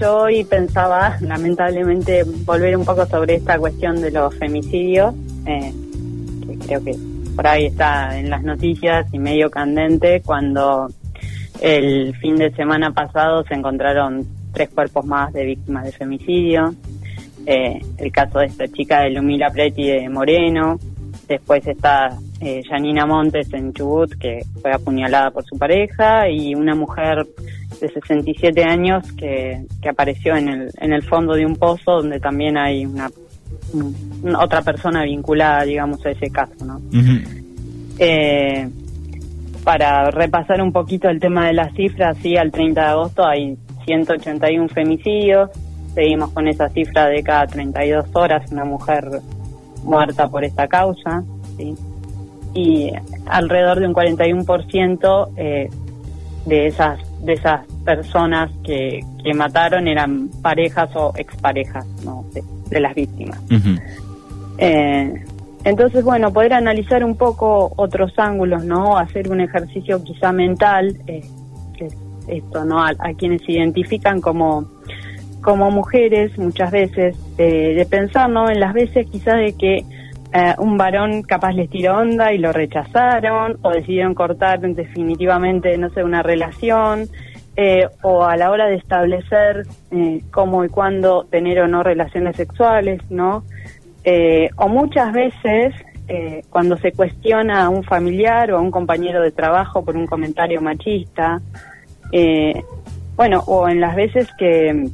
yo hoy pensaba, lamentablemente, volver un poco sobre esta cuestión de los femicidios, eh, que creo que por ahí está en las noticias y medio candente, cuando el fin de semana pasado se encontraron tres cuerpos más de víctimas de femicidio. Eh, el caso de esta chica de Lumila Preti de Moreno. Después está eh, Janina Montes en Chubut, que fue apuñalada por su pareja, y una mujer de 67 años que, que apareció en el, en el fondo de un pozo donde también hay una, otra persona vinculada, digamos, a ese caso, ¿no? eh, para repasar un poquito el tema de las cifras, sí, al 30 de agosto hay 181 femicidios, seguimos con esa cifra de cada 32 horas una mujer muerta por esta causa, ¿sí? y alrededor de un 41% eh, de esas de esas personas que, que mataron eran parejas o exparejas ¿no? de, las víctimas. eh, entonces, bueno, poder analizar un poco otros ángulos, ¿no? Hacer un ejercicio quizá mental, eh, esto, ¿no? A, quienes se identifican como, como mujeres muchas veces, eh, de pensar, ¿no? En las veces quizás de que eh, un varón capaz les tiró onda y lo rechazaron o decidieron cortar definitivamente, no sé, una relación eh, o a la hora de establecer eh, cómo y cuándo tener o no relaciones sexuales, ¿no? o muchas veces cuando se cuestiona a un familiar o a un compañero de trabajo por un comentario machista, bueno, o en las veces que,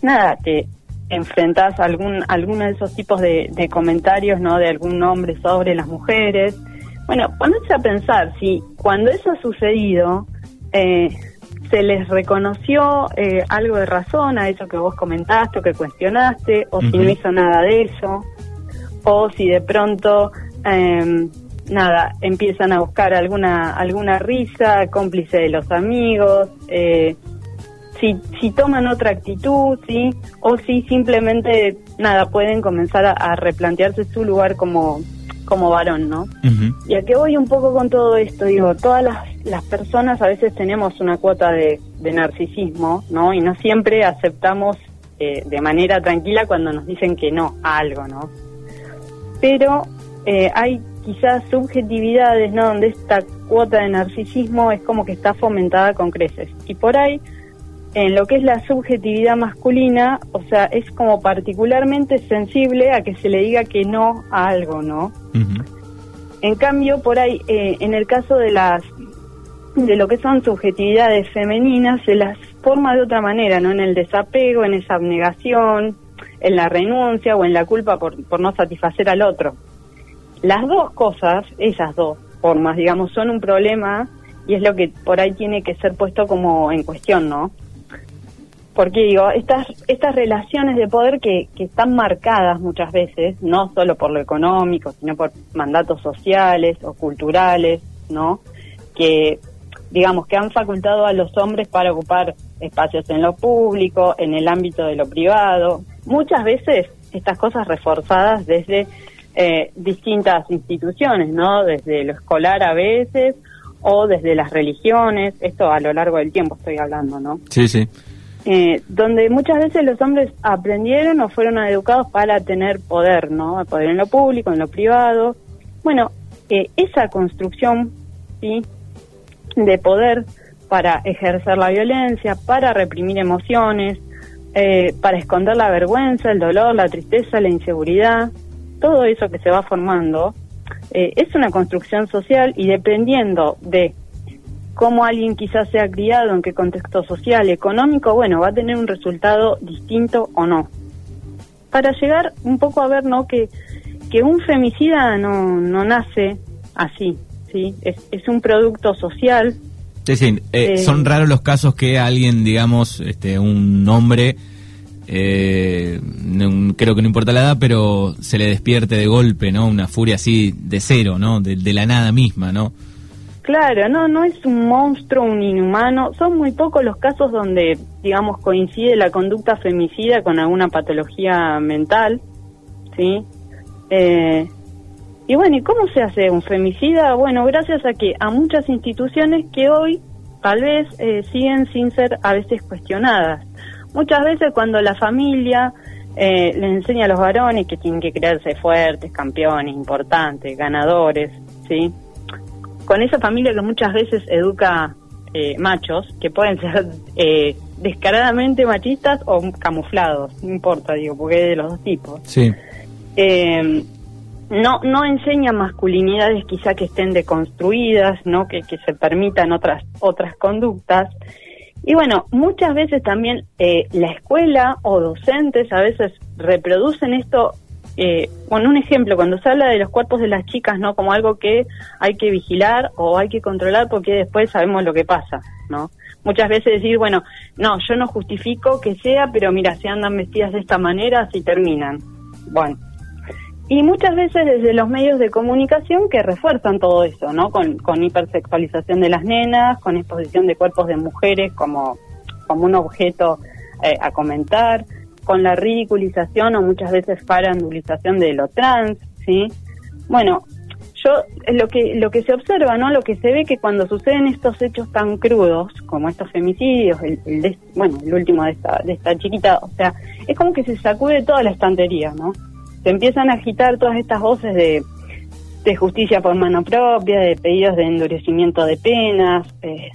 nada, que enfrentás algún alguno de esos tipos de, comentarios, ¿no? De algún hombre sobre las mujeres. Bueno, ponerse a pensar si cuando eso ha sucedido eh, se les reconoció eh, algo de razón a eso que vos comentaste o que cuestionaste, o si no hizo nada de eso, o si de pronto em, nada empiezan a buscar alguna alguna risa cómplice de los amigos. Eh, si, si toman otra actitud, ¿sí? O si simplemente, nada, pueden comenzar a, replantearse su lugar como, como varón, ¿no? Y a qué voy un poco con todo esto, digo, todas las, las personas a veces tenemos una cuota de, de narcisismo, ¿no? Y no siempre aceptamos eh, de manera tranquila cuando nos dicen que no a algo, ¿no? Pero eh, hay quizás subjetividades, ¿no? Donde esta cuota de narcisismo es como que está fomentada con creces. Y por ahí en lo que es la subjetividad masculina, o sea, es como particularmente sensible a que se le diga que no a algo, ¿no? En cambio, por ahí, eh, en el caso de las de lo que son subjetividades femeninas, se las forma de otra manera, ¿no? En el desapego, en esa abnegación, en la renuncia o en la culpa por, por no satisfacer al otro. Las dos cosas, esas dos formas, digamos, son un problema y es lo que por ahí tiene que ser puesto como en cuestión, ¿no? Porque digo, estas, estas relaciones de poder que, que están marcadas muchas veces, no solo por lo económico, sino por mandatos sociales o culturales, ¿no? Que, digamos, que han facultado a los hombres para ocupar espacios en lo público, en el ámbito de lo privado. Muchas veces estas cosas reforzadas desde eh, distintas instituciones, ¿no? Desde lo escolar a veces o desde las religiones, esto a lo largo del tiempo estoy hablando, ¿no? Sí, sí. Eh, donde muchas veces los hombres aprendieron o fueron educados para tener poder, ¿no? Poder en lo público, en lo privado. Bueno, eh, esa construcción, ¿sí? De poder para ejercer la violencia, para reprimir emociones, eh, para esconder la vergüenza, el dolor, la tristeza, la inseguridad, todo eso que se va formando, es una construcción social y dependiendo de cómo alguien quizás sea criado, en qué contexto social, económico, bueno, va a tener un resultado distinto o no. Para llegar un poco a ver, ¿no? Que, que un femicida no, no nace así, ¿sí? Es, es un producto social. Es decir, eh, eh, son raros los casos que alguien, digamos, este, un hombre, eh, creo que no importa la edad, pero se le despierte de golpe, ¿no? Una furia así de cero, ¿no? De, de la nada misma, ¿no? Claro, no, no es un monstruo, un inhumano. Son muy pocos los casos donde, digamos, coincide la conducta femicida con alguna patología mental, ¿sí? Eh, y bueno, ¿y cómo se hace un femicida? Bueno, gracias a que a muchas instituciones que hoy tal vez eh, siguen sin ser a veces cuestionadas. muchas veces cuando la familia eh, les enseña a los varones que tienen que crearse fuertes, campeones, importantes, ganadores, ¿sí? Con esa familia que muchas veces educa eh, machos, que pueden ser eh, descaradamente machistas o camuflados, no importa, digo, porque es de los dos tipos. Sí. Eh, no, no enseña masculinidades quizá que estén deconstruidas, ¿no? Que, que se permitan otras, otras conductas. Y bueno, muchas veces también eh, la escuela o docentes a veces reproducen esto. Eh, bueno, un ejemplo, cuando se habla de los cuerpos de las chicas, ¿no? Como algo que hay que vigilar o hay que controlar porque después sabemos lo que pasa, ¿no? Muchas veces decir, bueno, no, yo no justifico que sea, pero mira, se andan vestidas de esta manera, así terminan. Bueno, y muchas veces desde los medios de comunicación que refuerzan todo eso, ¿no? Con, con hipersexualización de las nenas, con exposición de cuerpos de mujeres como, como un objeto eh, a comentar, con la ridiculización o muchas veces parandulización de lo trans, ¿sí? Bueno, yo lo que lo que se observa, ¿no? Lo que se ve que cuando suceden estos hechos tan crudos como estos femicidios, el, el bueno, el último de esta de esta chiquita, o sea, es como que se sacude toda la estantería, ¿no? se empiezan a agitar todas estas voces de, de justicia por mano propia, de pedidos de endurecimiento de penas, eh,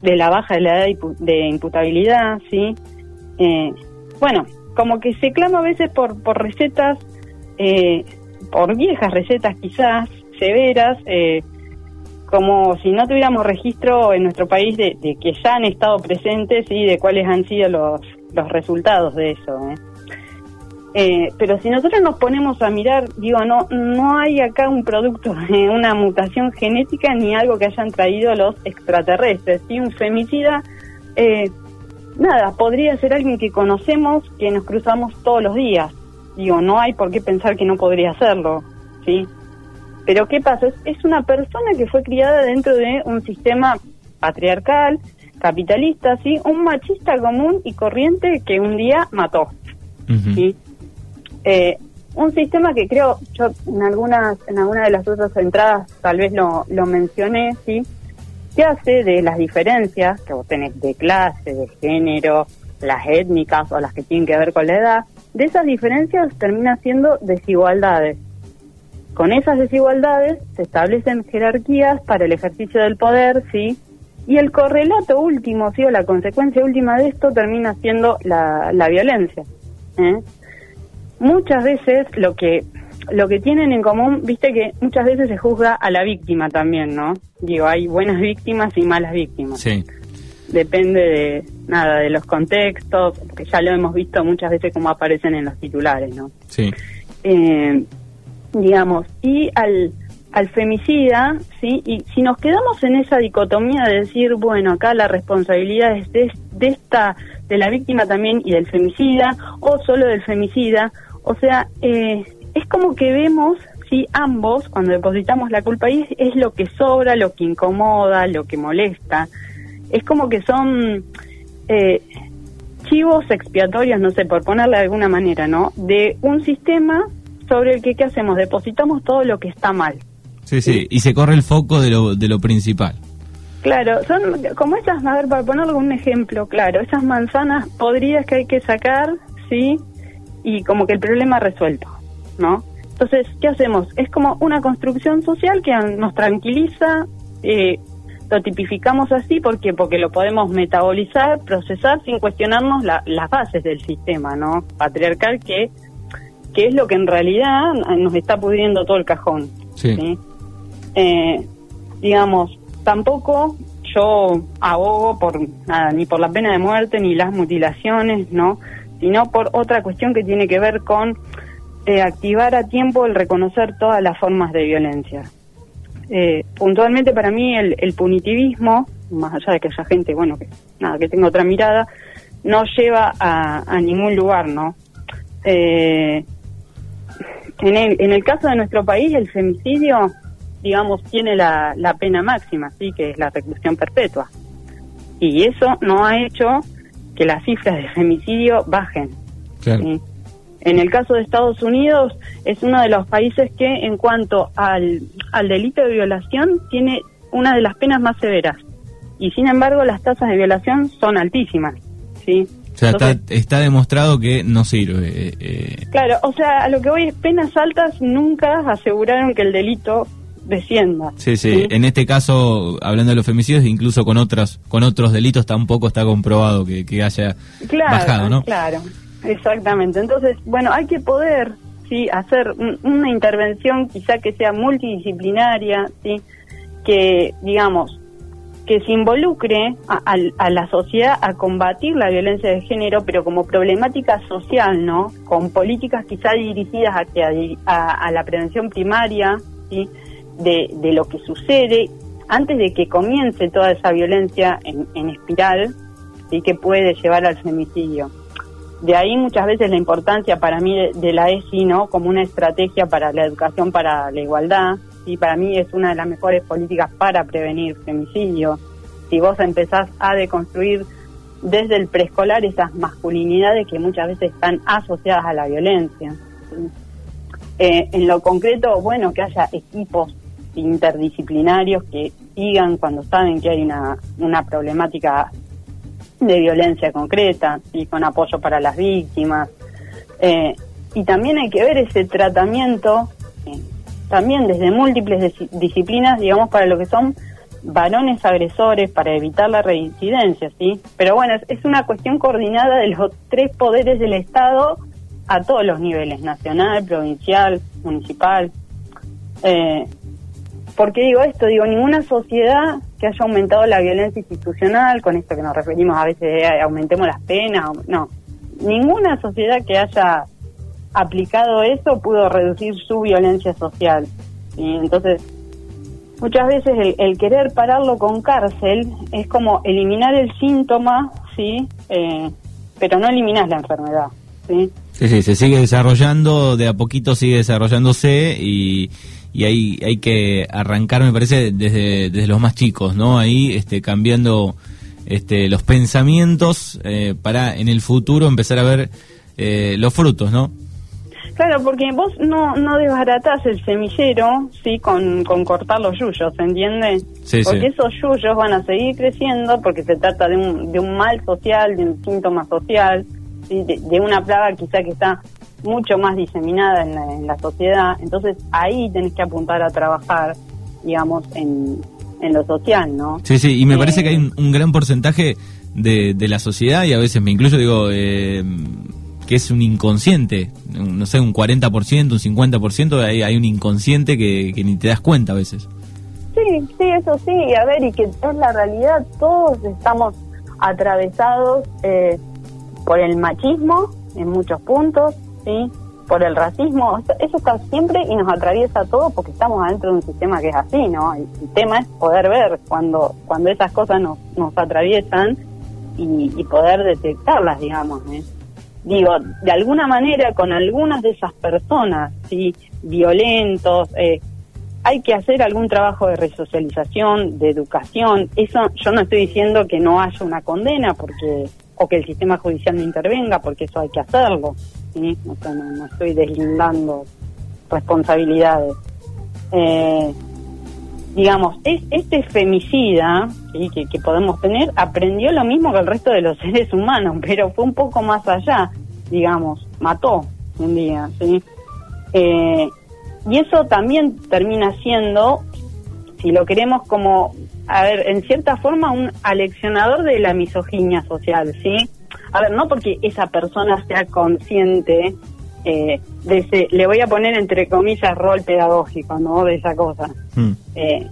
de la baja de la edad de imputabilidad, ¿sí? Eh, bueno, como que se clama a veces por, por recetas, eh, por viejas recetas quizás, severas, eh, como si no tuviéramos registro en nuestro país de, que ya han estado presentes y de cuáles han sido los, los resultados de eso. ¿eh? Eh, pero si nosotros nos ponemos a mirar, digo, no, no hay acá un producto de una mutación genética ni algo que hayan traído los extraterrestres. Si un femicida, eh, nada, podría ser alguien que conocemos, que nos cruzamos todos los días. Digo, no hay por qué pensar que no podría hacerlo, ¿sí? Pero ¿qué pasa? Es, es una persona que fue criada dentro de un sistema patriarcal, capitalista, ¿sí? Un machista común y corriente que un día mató, ¿sí? Eh, un sistema que creo, yo en algunas, en alguna de las otras entradas tal vez lo, lo mencioné, ¿sí? Que hace de las diferencias que vos tenés de clase, de género, las étnicas o las que tienen que ver con la edad, de esas diferencias termina siendo desigualdades. Con esas desigualdades se establecen jerarquías para el ejercicio del poder, ¿sí? Y el correlato último, ¿sí? o la consecuencia última de esto termina siendo la, la violencia. ¿eh? muchas veces lo que lo que tienen en común, viste que muchas veces se juzga a la víctima también, ¿no? Digo, hay buenas víctimas y malas víctimas. Sí. Depende de nada de los contextos, que ya lo hemos visto muchas veces como aparecen en los titulares, ¿no? Sí. Eh, digamos, y al al femicida, ¿sí? Y si nos quedamos en esa dicotomía de decir, bueno, acá la responsabilidad es de, de esta de la víctima también y del femicida o solo del femicida, o sea, eh, es como que vemos si ambos, cuando depositamos la culpa ahí, es, lo que sobra, lo que incomoda, lo que molesta. Es como que son eh, chivos expiatorios, no sé, por ponerle de alguna manera, ¿no? De un sistema sobre el que, ¿qué hacemos? Depositamos todo lo que está mal. Sí, sí, y se corre el foco de lo, de lo principal. Claro, son como esas, a ver, para ponerle un ejemplo, claro, esas manzanas podridas que hay que sacar, ¿sí? y como que el problema resuelto, ¿no? Entonces, ¿qué hacemos? Es como una construcción social que nos tranquiliza, eh, lo tipificamos así porque porque lo podemos metabolizar, procesar sin cuestionarnos las bases del sistema, ¿no? Patriarcal que que es lo que en realidad nos está pudriendo todo el cajón. Sí. Eh, digamos, tampoco yo abogo por nada, ni por la pena de muerte ni las mutilaciones, ¿no? sino por otra cuestión que tiene que ver con eh, activar a tiempo el reconocer todas las formas de violencia. Eh, puntualmente para mí el, el, punitivismo, más allá de que haya gente, bueno, que nada, que tenga otra mirada, no lleva a, a ningún lugar, ¿no? Eh, en, el, en el caso de nuestro país, el femicidio, digamos, tiene la, la pena máxima, sí, que es la reclusión perpetua. Y eso no ha hecho que las cifras de femicidio bajen. En el caso de Estados Unidos, es uno de los países que, en cuanto al, al delito de violación, tiene una de las penas más severas. Y sin embargo, las tasas de violación son altísimas. ¿sí? O sea, está, demostrado que no sirve. Eh, eh. Claro, o sea, a lo que voy es penas altas nunca aseguraron que el delito descienda. Sí, sí, En este caso, hablando de los femicidios, incluso con otros con otros delitos tampoco está comprobado que, haya bajado, ¿no? Claro, exactamente. Entonces, bueno, hay que poder sí hacer una intervención quizá que sea multidisciplinaria, sí, que digamos que se involucre a, la sociedad a combatir la violencia de género, pero como problemática social, ¿no? Con políticas quizá dirigidas hacia a, la prevención primaria, ¿sí? De, lo que sucede antes de que comience toda esa violencia en, espiral, y que puede llevar al femicidio. De ahí muchas veces la importancia para mí de, la ESI, ¿no? Como una estrategia para la educación para la igualdad, y para mí es una de las mejores políticas para prevenir femicidio. Si vos empezás a deconstruir desde el preescolar esas masculinidades que muchas veces están asociadas a la violencia. Eh, en lo concreto, bueno, que haya equipos interdisciplinarios que sigan cuando saben que hay una, una problemática de violencia concreta y con apoyo para las víctimas. Eh, y también hay que ver ese tratamiento eh, también desde múltiples disciplinas, digamos, para lo que son varones agresores, para evitar la reincidencia, ¿sí? Pero bueno, es, una cuestión coordinada de los tres poderes del Estado a todos los niveles, nacional, provincial, municipal. Eh, ¿Por qué digo esto? Digo, ninguna sociedad que haya aumentado la violencia institucional, con esto que nos referimos a veces, aumentemos las penas, no, ninguna sociedad que haya aplicado eso pudo reducir su violencia social. y Entonces, muchas veces el, querer pararlo con cárcel es como eliminar el síntoma, ¿sí? Eh, pero no eliminas la enfermedad, ¿sí? Sí, sí, se sigue desarrollando, de a poquito sigue desarrollándose y, y hay, hay que arrancar, me parece, desde, desde los más chicos, ¿no? Ahí este, cambiando este, los pensamientos eh, para en el futuro empezar a ver eh, los frutos, ¿no? Claro, porque vos no, no desbaratás el semillero, sí, con, con cortar los yuyos, ¿entiendes? Sí, porque esos yuyos van a seguir creciendo porque se trata de un, de un mal social, de un síntoma social, ¿sí? de, una plaga quizá que está mucho más diseminada en la, sociedad. Entonces ahí tenés que apuntar a trabajar, digamos, en, en lo social, ¿no? Sí, sí, y me parece que hay un, un, gran porcentaje de, de la sociedad, y a veces me incluyo, digo, eh, que es un inconsciente, no sé, un 40%, un 50%, hay, hay un inconsciente que, ni te das cuenta a veces. Sí, sí, eso sí, a ver, y que es la realidad, todos estamos atravesados eh, por el machismo en muchos puntos, ¿sí? por el racismo, eso está siempre y nos atraviesa todo porque estamos adentro de un sistema que es así, ¿no? El, tema es poder ver cuando, cuando esas cosas nos, nos atraviesan y, y poder detectarlas, digamos, ¿eh? digo, de alguna manera con algunas de esas personas, ¿sí? violentos, eh, hay que hacer algún trabajo de resocialización, de educación. Eso yo no estoy diciendo que no haya una condena porque o que el sistema judicial no intervenga, porque eso hay que hacerlo. ¿Sí? no, estoy deslindando responsabilidades. Eh, digamos, es, este femicida que, que, podemos tener aprendió lo mismo que el resto de los seres humanos, pero fue un poco más allá, digamos, mató un día, ¿sí? Eh, y eso también termina siendo, si lo queremos como, a ver, en cierta forma, un aleccionador de la misoginia social, ¿sí? A ver, no porque esa persona sea consciente eh, de ese, le voy a poner entre comillas rol pedagógico, ¿no? De esa cosa. Hmm. Eh,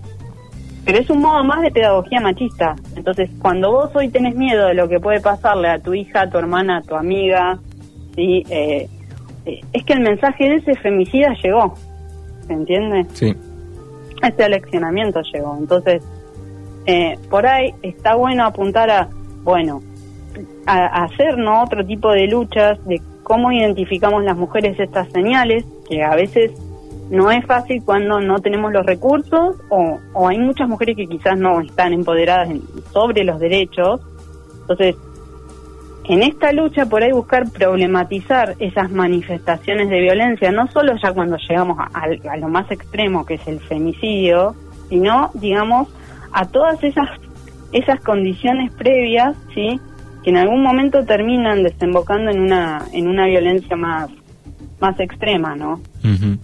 pero es un modo más de pedagogía machista. Entonces, cuando vos hoy tenés miedo de lo que puede pasarle a tu hija, a tu hermana, a tu amiga, ¿sí? Eh, es que el mensaje de ese femicida llegó. ¿Se entiende? Sí. Ese aleccionamiento llegó. Entonces, por ahí está bueno apuntar a, bueno, a, hacer ¿no? otro tipo de luchas, de cómo identificamos las mujeres estas señales, que a veces no es fácil cuando no tenemos los recursos o, hay muchas mujeres que quizás no están empoderadas sobre los derechos. Entonces, en esta lucha por ahí buscar problematizar esas manifestaciones de violencia, no solo ya cuando llegamos a, a, lo más extremo que es el femicidio, sino, digamos, a todas esas, esas condiciones previas, ¿sí? Que en algún momento terminan desembocando en una en una violencia más más extrema, ¿no?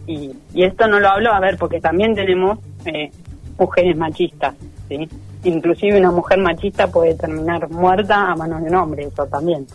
y, y, esto no lo hablo, a ver, porque también tenemos eh, mujeres machistas, ¿sí? Inclusive una mujer machista puede terminar muerta a manos de un hombre, eso también.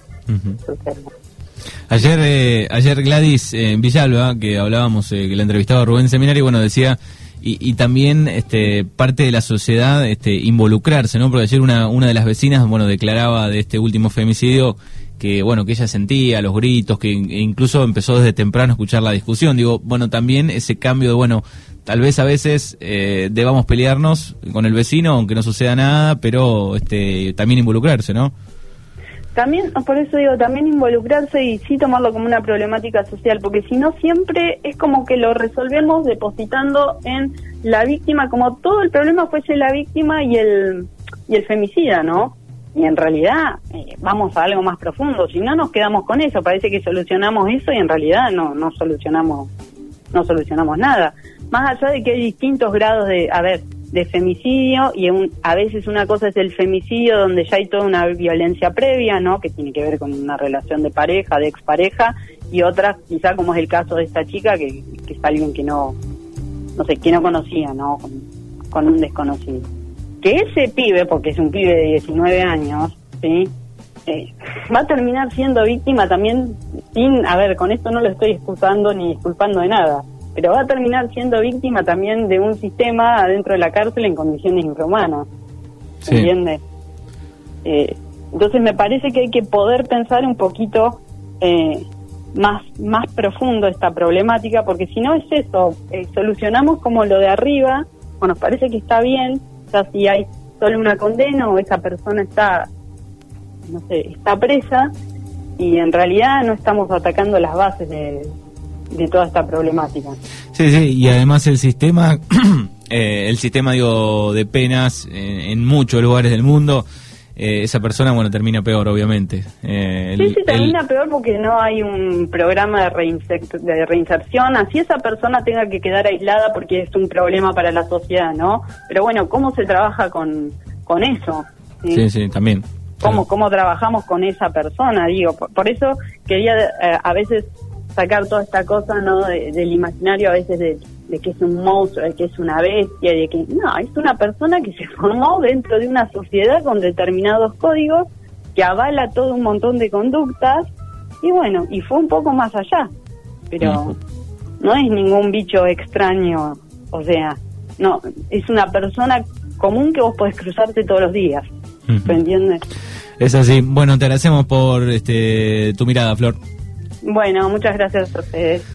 Ayer, eh, ayer Gladys eh, en Villalba, que hablábamos, eh, que la entrevistaba Rubén Seminario, bueno, decía, y, y, también este, parte de la sociedad este, involucrarse, ¿no? Porque ayer una, una de las vecinas, bueno, declaraba de este último femicidio que, bueno, que ella sentía los gritos, que incluso empezó desde temprano a escuchar la discusión. Digo, bueno, también ese cambio de, bueno, tal vez a veces eh, debamos pelearnos con el vecino, aunque no suceda nada, pero este, también involucrarse, ¿no? También, por eso digo, también involucrarse y sí tomarlo como una problemática social, porque si no siempre es como que lo resolvemos depositando en la víctima, como todo el problema fuese la víctima y el, y el femicida, ¿no? Y en realidad eh, vamos a algo más profundo, si no nos quedamos con eso, parece que solucionamos eso y en realidad no, no solucionamos, no solucionamos nada. Más allá de que hay distintos grados de, a ver, de femicidio y a veces una cosa es el femicidio donde ya hay toda una violencia previa, ¿no? Que tiene que ver con una relación de pareja, de expareja y otras quizá como es el caso de esta chica que, es alguien que no, no sé, que no conocía, ¿no? Con, un desconocido. Que ese pibe, porque es un pibe de 19 años, ¿sí? Eh, va a terminar siendo víctima también sin, a ver, con esto no lo estoy excusando ni disculpando de nada, pero va a terminar siendo víctima también de un sistema adentro de la cárcel en condiciones infrahumanas. ¿Se entiende? Eh, entonces me parece que hay que poder pensar un poquito eh, más, más profundo esta problemática, porque si no es eso, eh, solucionamos como lo de arriba, o nos parece que está bien, ya si hay solo una condena o esa persona está, no sé, está presa, y en realidad no estamos atacando las bases de, de toda esta problemática. Sí, sí, y además el sistema, eh, el sistema digo de penas en muchos lugares del mundo, eh, esa persona bueno termina peor, obviamente. Eh, sí, sí, termina peor porque no hay un programa de, de reinserción, así esa persona tenga que quedar aislada porque es un problema para la sociedad, ¿no? Pero bueno, ¿cómo se trabaja con, con eso? Sí, sí, también. ¿Cómo, ¿Cómo trabajamos con esa persona? Digo, por, eso quería a veces sacar toda esta cosa no del imaginario a veces de, que es un monstruo, de que es una bestia, de que no, es una persona que se formó dentro de una sociedad con determinados códigos que avala todo un montón de conductas y bueno, y fue un poco más allá, pero no es ningún bicho extraño, o sea, no, es una persona común que vos podés cruzarte todos los días, ¿me entiendes? Es así. Bueno, te agradecemos por este, tu mirada, Flor. Bueno, muchas gracias a ustedes.